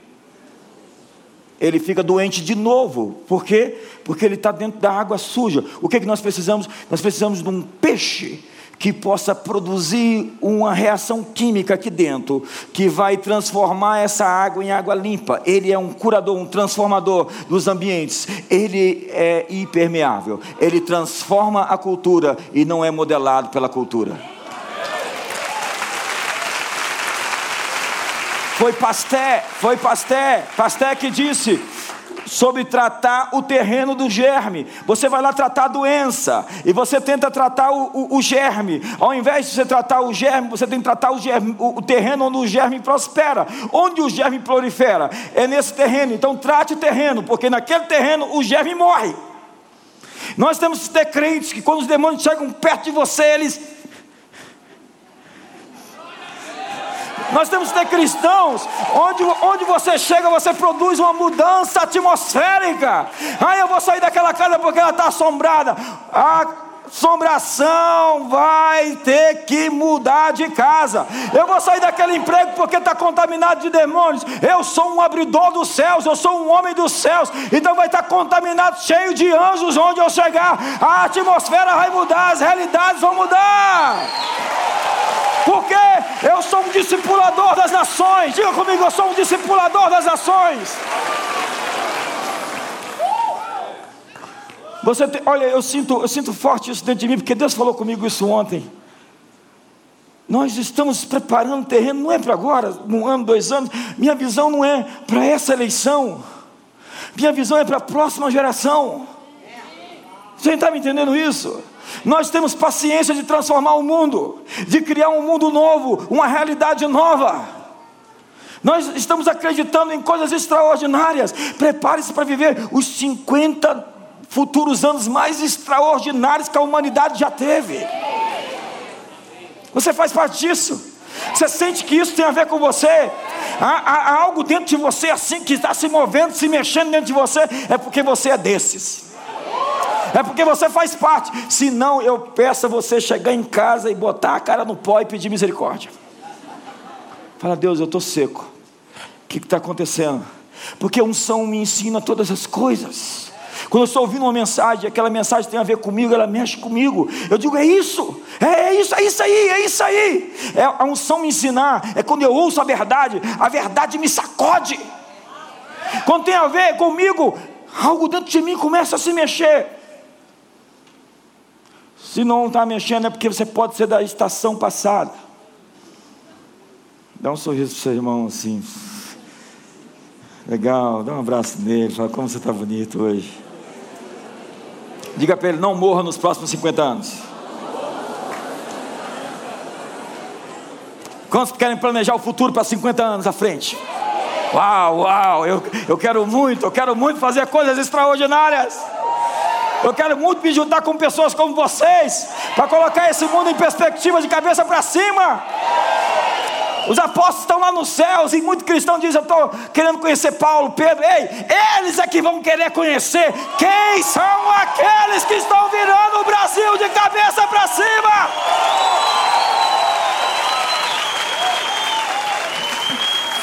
Ele fica doente de novo. Por quê? Porque ele está dentro da água suja. O que, que nós precisamos? Nós precisamos de um peixe que possa produzir uma reação química aqui dentro, que vai transformar essa água em água limpa. Ele é um curador, um transformador dos ambientes. Ele é impermeável. Ele transforma a cultura e não é modelado pela cultura. Foi Pasté, foi Pasté, Pasté que disse: sobre tratar o terreno do germe. Você vai lá tratar a doença e você tenta tratar o, o, o germe. Ao invés de você tratar o germe, você tem que tratar o, germe, o, terreno onde o germe prospera. Onde o germe prolifera? É nesse terreno. Então trate o terreno, porque naquele terreno o germe morre. Nós temos que ter crentes que quando os demônios chegam perto de você, eles Nós temos que ter cristãos onde, onde você chega, você produz uma mudança atmosférica. Ah, eu vou sair daquela casa porque ela está assombrada. Ah, assombração vai ter que mudar de casa. Eu vou sair daquele emprego porque está contaminado de demônios. Eu sou um abridor dos céus, eu sou um homem dos céus. Então vai estar contaminado, cheio de anjos onde eu chegar. A atmosfera vai mudar, as realidades vão mudar. Porque eu sou um discipulador das nações. Diga comigo, eu sou um discipulador das nações. Você tem, olha, eu sinto, eu sinto forte isso dentro de mim, porque Deus falou comigo isso ontem. Nós estamos preparando o terreno, não é para agora, um ano, dois anos. Minha visão não é para essa eleição. Minha visão é para a próxima geração. Você está me entendendo isso? Nós temos paciência de transformar o mundo, de criar um mundo novo, uma realidade nova. Nós estamos acreditando em coisas extraordinárias. Prepare-se para viver os 50 futuros anos mais extraordinários que a humanidade já teve. Você faz parte disso. Você sente que isso tem a ver com você? Há, há, há algo dentro de você assim que está se movendo, se mexendo dentro de você, é porque você é desses. É porque você faz parte. Se não, eu peço a você chegar em casa e botar a cara no pó e pedir misericórdia. Fala, Deus, eu estou seco. O que está acontecendo? Porque a unção me ensina todas as coisas. Quando eu estou ouvindo uma mensagem, aquela mensagem tem a ver comigo, ela mexe comigo. Eu digo, é isso, é, é isso, é isso aí, é isso aí. É a unção me ensinar, é quando eu ouço a verdade, a verdade me sacode. Quando tem a ver comigo, algo dentro de mim começa a se mexer. Se não está mexendo, é porque você pode ser da estação passada. Dá um sorriso para o seu irmão assim. Legal, dá um abraço nele, fala como você está bonito hoje. Diga para ele: não morra nos próximos 50 anos. Quantos querem planejar o futuro para 50 anos à frente? Uau, uau, eu, eu quero muito, eu quero muito fazer coisas extraordinárias. Eu quero muito me juntar com pessoas como vocês, para colocar esse mundo em perspectiva de cabeça para cima. Os apóstolos estão lá nos céus e muitos cristãos dizem: Eu estou querendo conhecer Paulo, Pedro. Ei, eles é que vão querer conhecer quem são aqueles que estão virando o Brasil de cabeça para cima.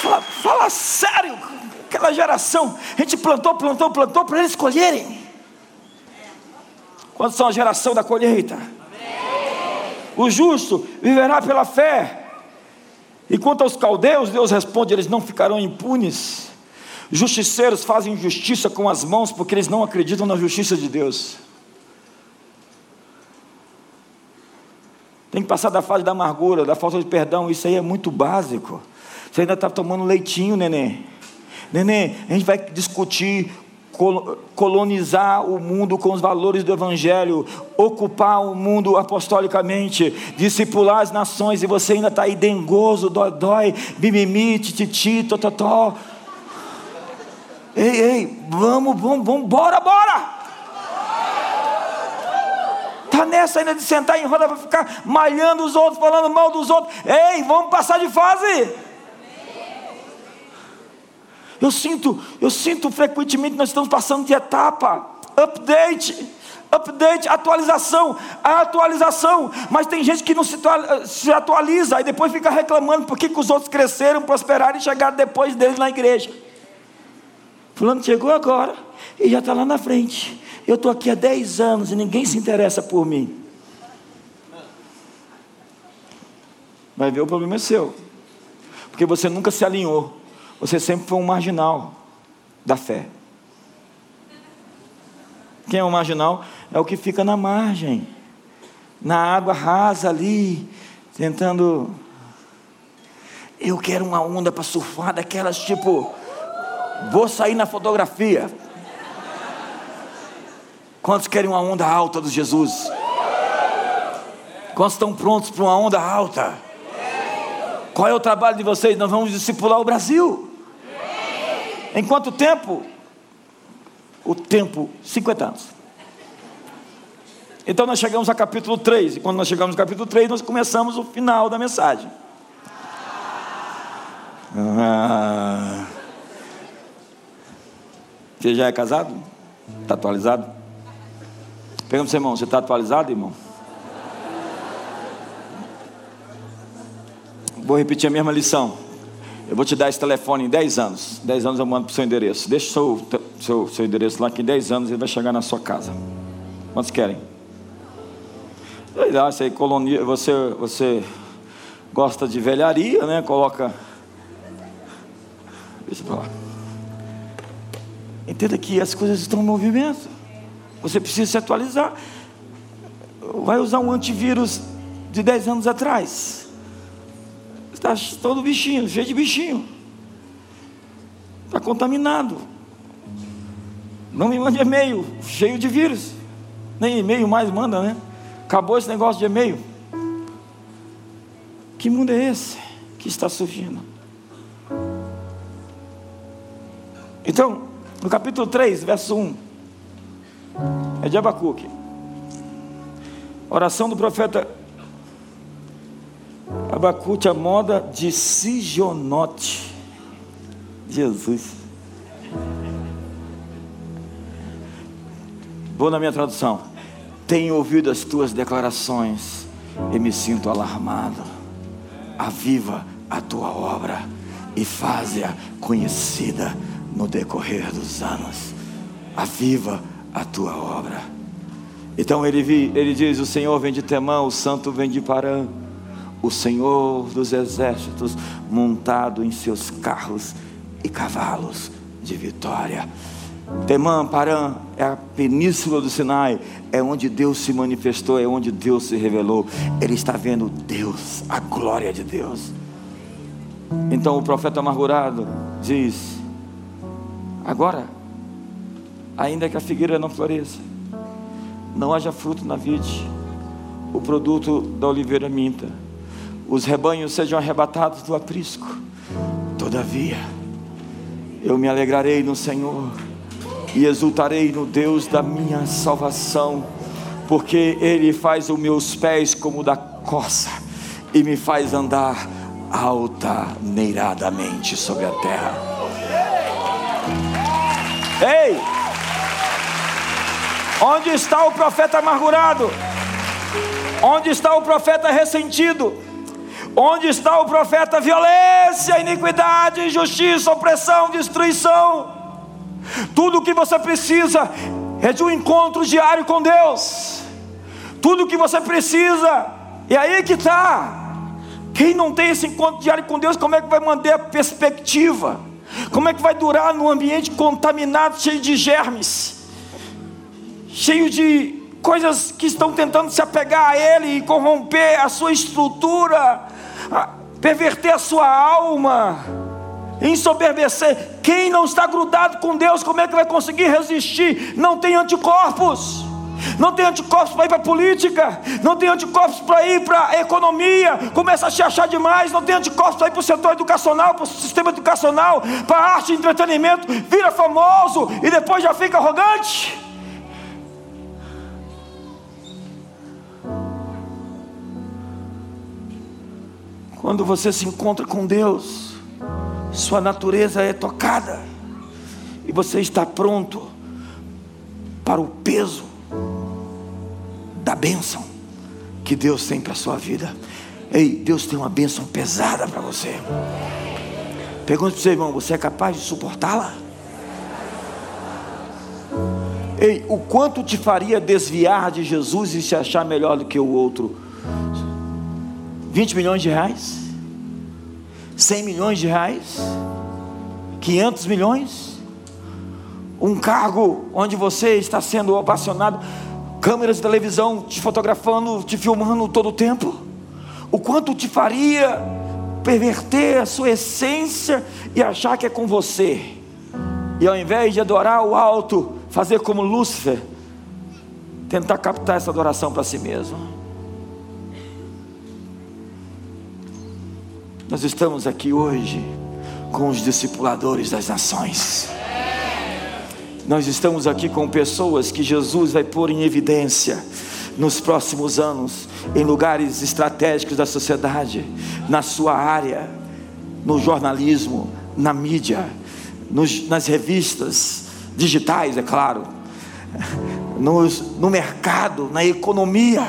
Fala, fala sério, aquela geração, a gente plantou, plantou, plantou para eles escolherem. Quantos são a geração da colheita? O justo viverá pela fé. E quanto aos caldeus, Deus responde: eles não ficarão impunes. Justiceiros fazem justiça com as mãos porque eles não acreditam na justiça de Deus. Tem que passar da fase da amargura, da falta de perdão, isso aí é muito básico. Você ainda está tomando leitinho, neném. Neném, a gente vai discutir colonizar o mundo com os valores do Evangelho, ocupar o mundo apostolicamente, discipular as nações, e você ainda está aí dengoso, dói, bimimi, tititi, tototó. Ei, ei, vamos, vamos, vamos, bora, bora! Está nessa ainda de sentar em roda para ficar malhando os outros, falando mal dos outros. Ei, vamos passar de fase. Eu sinto, eu sinto frequentemente nós estamos passando de etapa, update, update, atualização, atualização. Mas tem gente que não se, se atualiza, aí depois fica reclamando porque que os outros cresceram, prosperaram e chegaram depois deles na igreja. Fulano chegou agora e já está lá na frente. Eu estou aqui há 10 anos e ninguém se interessa por mim. Vai ver, o problema é seu. Porque você nunca se alinhou. Você sempre foi um marginal da fé. Quem é o marginal? É o que fica na margem, na água rasa ali, tentando. Eu quero uma onda para surfar, daquelas tipo. Vou sair na fotografia. Quantos querem uma onda alta do Jesus? Quantos estão prontos para uma onda alta? Qual é o trabalho de vocês? Nós vamos discipular o Brasil. Em quanto tempo? O tempo, 50 anos. Então nós chegamos a capítulo 3, e quando nós chegamos no capítulo 3, nós começamos o final da mensagem. Ah. Você já é casado? Está atualizado? Pergunta para irmão, você está atualizado, irmão? Vou repetir a mesma lição. Eu vou te dar esse telefone em 10 anos. 10 anos eu mando para o seu endereço. Deixa o seu, seu, seu endereço lá que em 10 anos ele vai chegar na sua casa. Quantos querem? Lá, você, colonia, você, você gosta de velharia, né? Coloca. Deixa eu falar. Entenda que as coisas estão em movimento. Você precisa se atualizar. Vai usar um antivírus de 10 anos atrás. Está todo bichinho, cheio de bichinho. Está contaminado. Não me mande e-mail, cheio de vírus. Nem e-mail mais manda, né? Acabou esse negócio de e-mail. Que mundo é esse que está surgindo? Então, no capítulo 3, verso 1, é de Abacuque. Oração do profeta Abacute a moda de Sijonote. Jesus. Vou na minha tradução. Tenho ouvido as tuas declarações e me sinto alarmado. Aviva a tua obra e faze-a conhecida no decorrer dos anos. Aviva a tua obra. Então ele, ele diz: O Senhor vem de Temã, o Santo vem de Parã o Senhor dos exércitos montado em seus carros e cavalos de vitória. Temã, Parã é a península do Sinai, é onde Deus se manifestou, é onde Deus se revelou. Ele está vendo Deus, a glória de Deus. Então o profeta amargurado diz: Agora, ainda que a figueira não floresça, não haja fruto na vide, o produto da oliveira minta os rebanhos sejam arrebatados do aprisco. Todavia, eu me alegrarei no Senhor e exultarei no Deus da minha salvação, porque Ele faz os meus pés como da coça e me faz andar altaneiradamente sobre a terra. Ei! Onde está o profeta amargurado? Onde está o profeta ressentido? Onde está o profeta? Violência, iniquidade, injustiça, opressão, destruição. Tudo o que você precisa é de um encontro diário com Deus. Tudo o que você precisa, e aí que está. Quem não tem esse encontro diário com Deus, como é que vai manter a perspectiva? Como é que vai durar num ambiente contaminado, cheio de germes, cheio de coisas que estão tentando se apegar a Ele e corromper a sua estrutura, perverter a sua alma, ensoberbecer. Quem não está grudado com Deus, como é que vai conseguir resistir? Não tem anticorpos. Não tem anticorpos para ir para política, não tem anticorpos para ir para economia, começa a se achar demais, não tem anticorpos para ir para o setor educacional, para o sistema educacional, para arte e entretenimento, vira famoso e depois já fica arrogante. Quando você se encontra com Deus, sua natureza é tocada e você está pronto para o peso da bênção que Deus tem para a sua vida. Ei, Deus tem uma bênção pesada para você. Pergunta para o seu irmão: você é capaz de suportá-la? Ei, o quanto te faria desviar de Jesus e se achar melhor do que o outro? 20 milhões de reais? 100 milhões de reais? 500 milhões? Um cargo onde você está sendo ovacionado, câmeras de televisão te fotografando, te filmando todo o tempo? O quanto te faria perverter a sua essência e achar que é com você? E ao invés de adorar o alto, fazer como Lúcifer, tentar captar essa adoração para si mesmo. Nós estamos aqui hoje com os discipuladores das nações. Nós estamos aqui com pessoas que Jesus vai pôr em evidência nos próximos anos, em lugares estratégicos da sociedade, na sua área. no jornalismo, na mídia, nos, nas revistas digitais, é claro, nos, no mercado, na economia.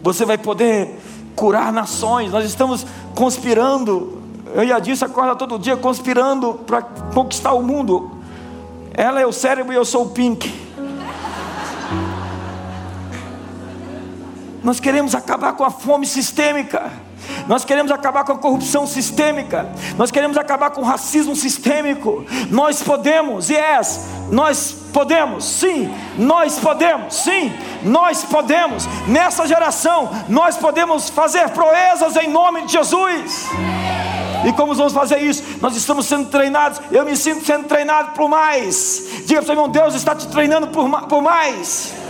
Você vai poder curar nações. Nós estamos conspirando. Eu a Disse acorda todo dia conspirando para conquistar o mundo. Ela é o cérebro e eu sou o pink. Nós queremos acabar com a fome sistêmica. Nós queremos acabar com a corrupção sistêmica. Nós queremos acabar com o racismo sistêmico. Nós podemos, yes, nós podemos, sim, nós podemos, sim, nós podemos. Nessa geração, nós podemos fazer proezas em nome de Jesus. E como vamos fazer isso? Nós estamos sendo treinados. Eu me sinto sendo treinado por mais. Diga para o irmão: Deus está te treinando por, por mais.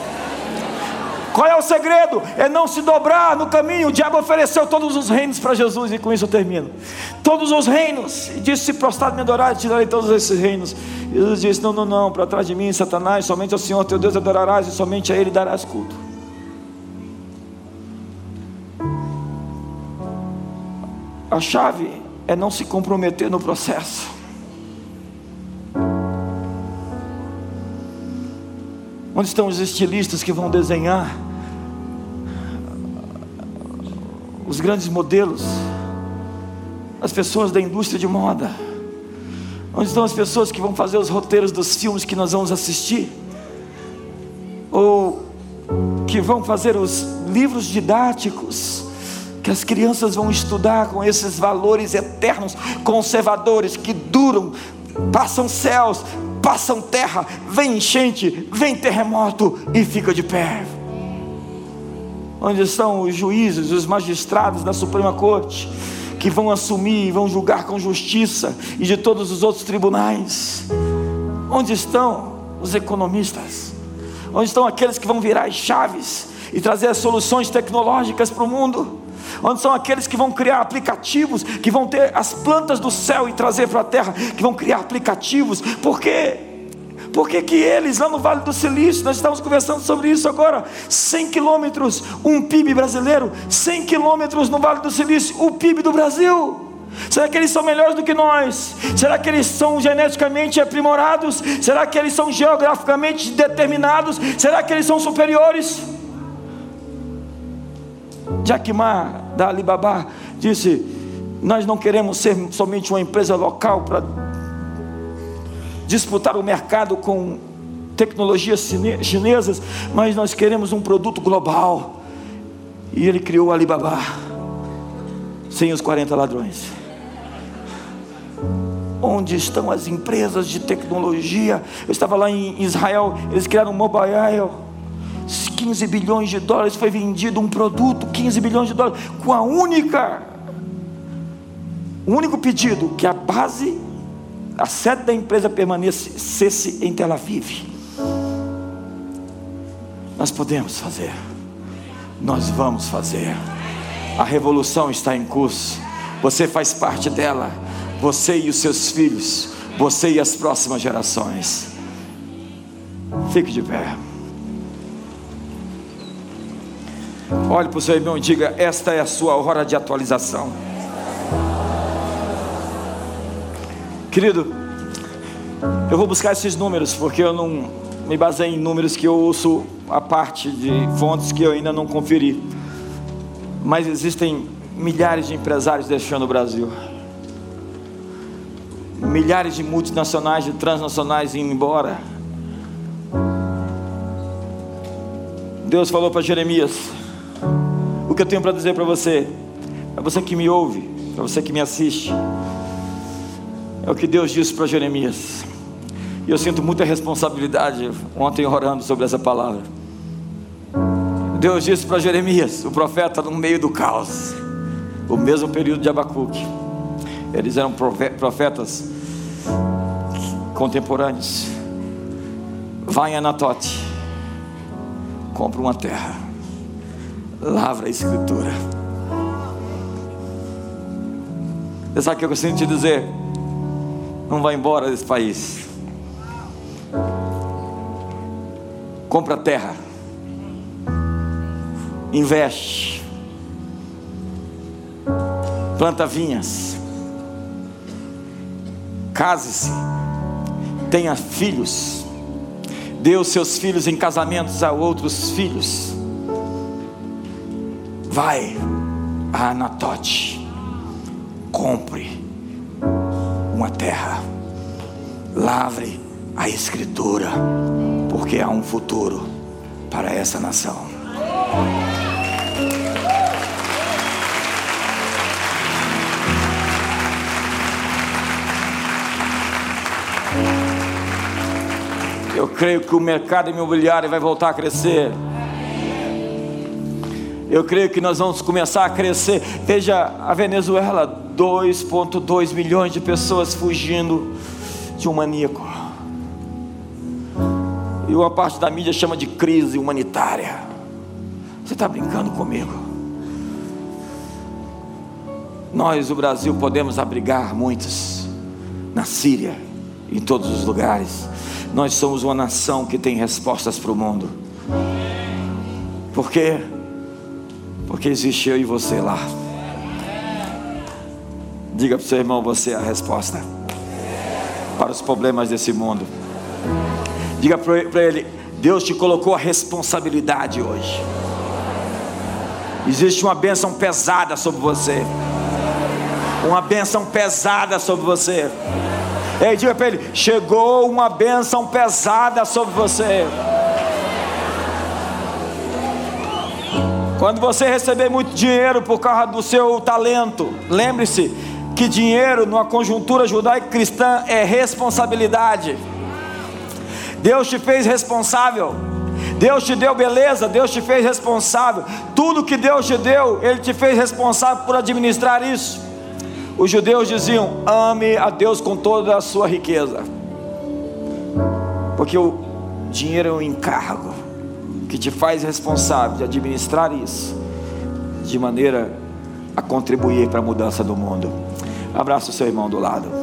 Qual é o segredo? É não se dobrar no caminho. O diabo ofereceu todos os reinos para Jesus, e com isso eu termino. Todos os reinos, e disse: Se prostrado me adorar, te darei todos esses reinos. Jesus disse: Não, não, não, para trás de mim, Satanás, somente ao Senhor teu Deus adorarás, e somente a Ele darás culto. A chave é não se comprometer no processo. Onde estão os estilistas que vão desenhar os grandes modelos? As pessoas da indústria de moda? Onde estão as pessoas que vão fazer os roteiros dos filmes que nós vamos assistir? Ou que vão fazer os livros didáticos que as crianças vão estudar com esses valores eternos, conservadores, que duram, passam céus, passam terra, vem enchente, vem terremoto e fica de pé. Onde estão os juízes, os magistrados da Suprema Corte, que vão assumir e vão julgar com justiça, e de todos os outros tribunais? Onde estão os economistas? Onde estão aqueles que vão virar as chaves e trazer as soluções tecnológicas para o mundo? Onde são aqueles que vão criar aplicativos, que vão ter as plantas do céu e trazer para a terra, que vão criar aplicativos, porque por que, que eles, lá no Vale do Silício, nós estamos conversando sobre isso agora, 100 quilômetros, um PIB brasileiro, 100 quilômetros no Vale do Silício, o PIB do Brasil. Será que eles são melhores do que nós? Será que eles são geneticamente aprimorados? Será que eles são geograficamente determinados? Será que eles são superiores? Jack Ma, da Alibaba, disse: Nós não queremos ser somente uma empresa local para disputar o mercado com tecnologias chinesas, mas nós queremos um produto global. E ele criou o Alibaba, sem os 40 ladrões. Onde estão as empresas de tecnologia? Eu estava lá em Israel, eles criaram o Mobile 15 bilhões de dólares foi vendido um produto, 15 bilhões de dólares, com a única, o único pedido que a base, a sede da empresa permanecesse em Tel Aviv. Nós podemos fazer, nós vamos fazer. A revolução está em curso, você faz parte dela, você e os seus filhos, você e as próximas gerações. Fique de pé. Olhe para o seu irmão e diga: Esta é a sua hora de atualização. Querido, eu vou buscar esses números porque eu não me baseei em números que eu ouço a parte de fontes que eu ainda não conferi. Mas existem milhares de empresários deixando o Brasil. Milhares de multinacionais, de transnacionais indo embora. Deus falou para Jeremias: o que eu tenho para dizer para você, para você que me ouve, para você que me assiste, é o que Deus disse para Jeremias. E eu sinto muita responsabilidade ontem orando sobre essa palavra. Deus disse para Jeremias, o profeta no meio do caos, o mesmo período de Abacuque. Eles eram profetas contemporâneos. Vai em Anatote, compra uma terra lavra a escritura. Você sabe o que eu de te dizer? Não vá embora desse país. Compra terra. Investe. Planta vinhas. Case-se, tenha filhos, dê os seus filhos em casamentos a outros filhos. Vai a Anatote, compre uma terra, lavre a Escritura, porque há um futuro para essa nação. Eu creio que o mercado imobiliário vai voltar a crescer. Eu creio que nós vamos começar a crescer. Veja a Venezuela, 2,2 milhões de pessoas fugindo de um maníaco. E uma parte da mídia chama de crise humanitária. Você está brincando comigo? Nós, o Brasil, podemos abrigar muitos na Síria, em todos os lugares. Nós somos uma nação que tem respostas para o mundo. Por quê? Porque existe eu e você lá. Diga para o seu irmão: você é a resposta para os problemas desse mundo. Diga para ele: Deus te colocou a responsabilidade hoje. Existe uma bênção pesada sobre você. Uma bênção pesada sobre você. Ei, diga para ele: chegou uma bênção pesada sobre você. Quando você receber muito dinheiro por causa do seu talento, lembre-se que dinheiro numa conjuntura judaica cristã é responsabilidade. Deus te fez responsável. Deus te deu beleza, Deus te fez responsável. Tudo que Deus te deu, Ele te fez responsável por administrar isso. Os judeus diziam: ame a Deus com toda a sua riqueza, porque o dinheiro é um encargo que te faz responsável de administrar isso, de maneira a contribuir para a mudança do mundo. Abraça o seu irmão do lado.